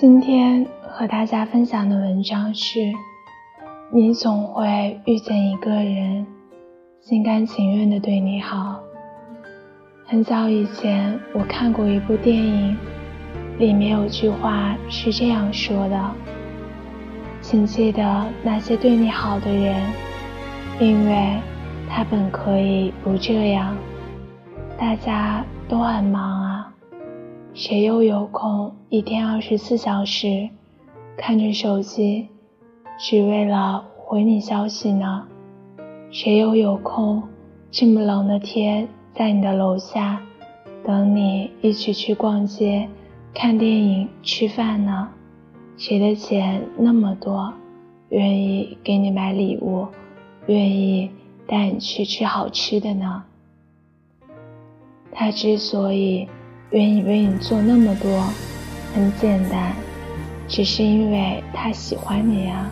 今天和大家分享的文章是：你总会遇见一个人，心甘情愿的对你好。很早以前，我看过一部电影，里面有句话是这样说的：“请记得那些对你好的人，因为他本可以不这样。”大家都很忙啊，谁又有空一天二十四小时看着手机，只为了回你消息呢？谁又有空这么冷的天在你的楼下等你一起去逛街、看电影、吃饭呢？谁的钱那么多，愿意给你买礼物，愿意带你去吃好吃的呢？他之所以愿意为你做那么多，很简单，只是因为他喜欢你啊。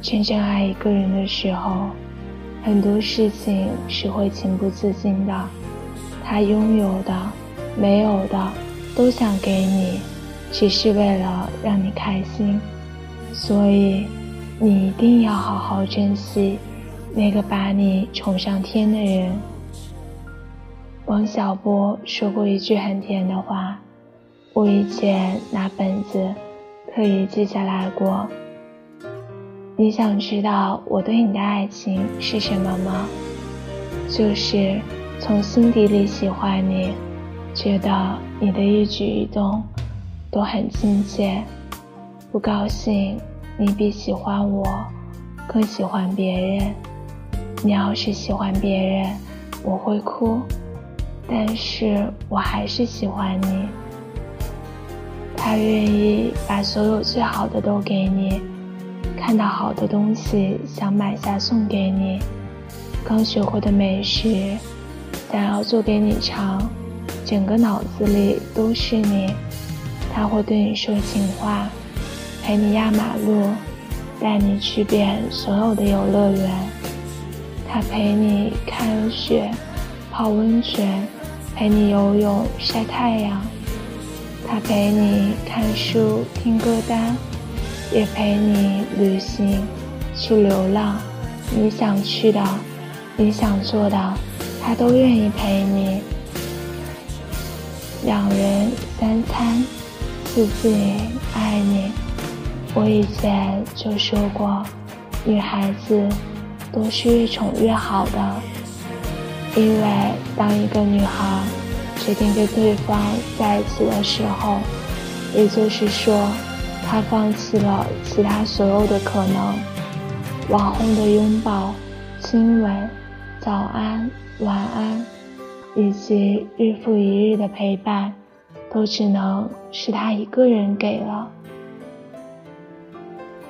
真正爱一个人的时候，很多事情是会情不自禁的。他拥有的、没有的都想给你，只是为了让你开心。所以，你一定要好好珍惜那个把你宠上天的人。王小波说过一句很甜的话，我以前拿本子特意记下来过。你想知道我对你的爱情是什么吗？就是从心底里喜欢你，觉得你的一举一动都很亲切。不高兴，你比喜欢我更喜欢别人。你要是喜欢别人，我会哭。但是我还是喜欢你。他愿意把所有最好的都给你，看到好的东西想买下送给你，刚学会的美食想要做给你尝，整个脑子里都是你。他会对你说情话，陪你压马路，带你去遍所有的游乐园。他陪你看雪，泡温泉。陪你游泳、晒太阳，他陪你看书、听歌单，也陪你旅行、去流浪。你想去的，你想做的，他都愿意陪你。两人三餐，四季爱你。我以前就说过，女孩子都是越宠越好的。因为当一个女孩决定跟对方在一起的时候，也就是说，她放弃了其他所有的可能。网红的拥抱、亲吻、早安、晚安，以及日复一日的陪伴，都只能是他一个人给了。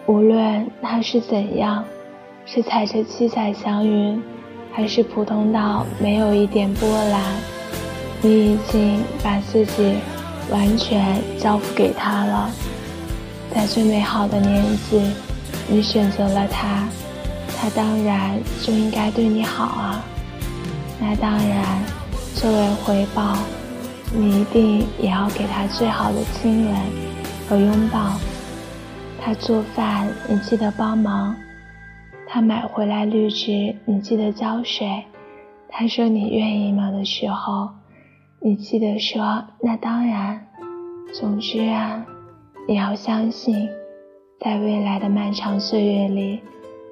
无论他是怎样，是踩着七彩祥云。还是普通到没有一点波澜，你已经把自己完全交付给他了。在最美好的年纪，你选择了他，他当然就应该对你好啊。那当然，作为回报，你一定也要给他最好的亲吻和拥抱。他做饭，你记得帮忙。他买回来绿植，你记得浇水。他说你愿意吗的时候，你记得说那当然。总之啊，你要相信，在未来的漫长岁月里，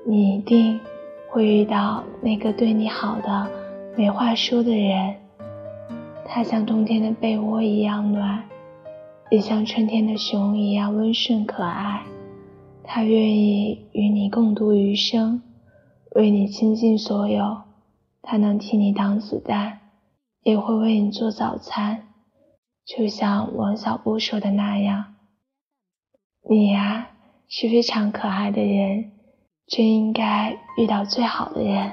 你一定会遇到那个对你好的、没话说的人。他像冬天的被窝一样暖，也像春天的熊一样温顺可爱。他愿意与你共度余生，为你倾尽所有。他能替你挡子弹，也会为你做早餐。就像王小波说的那样：“你呀，是非常可爱的人，真应该遇到最好的人。”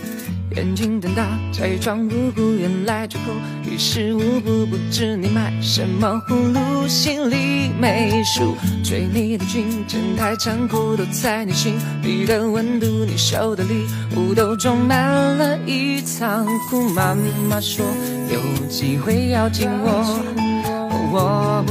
眼睛瞪大，假装无辜，原来最后于事无补。不知你买什么葫芦，心里没数。追你的军阵太残酷，都在你心里的温度。你手的礼物都装满了一仓库。妈妈说有机会要紧握，我不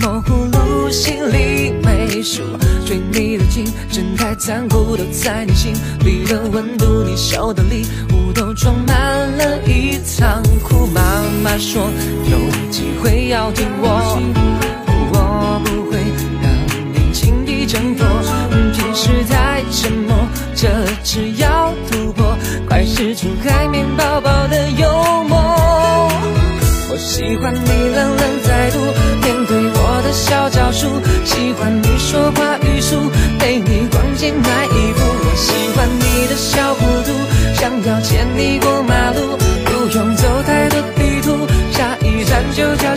买什么葫芦，心里没数。追你的竞争太残酷，都在你心里的温度。你收的礼物都装满了一仓库。妈妈说有机会要听我，我不会让你轻易挣脱。平时太沉默，这次要突破，快使出海绵宝宝的幽默。我喜欢你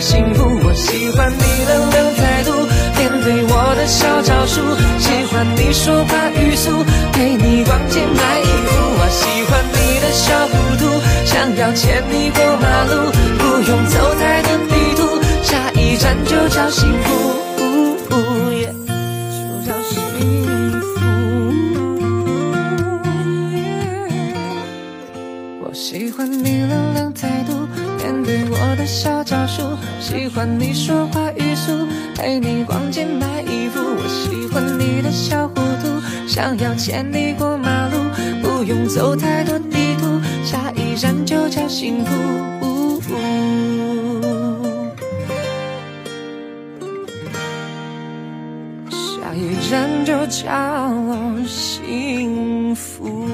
幸福。我喜欢你冷冷态度，面对我的小招数，喜欢你说话语速，陪你逛街买衣服。我喜欢你的小糊涂，想要牵你过马路。小招数，喜欢你说话语速，陪你逛街买衣服。我喜欢你的小糊涂，想要牵你过马路，不用走太多地图，下一站就叫幸福。下一站就叫幸福。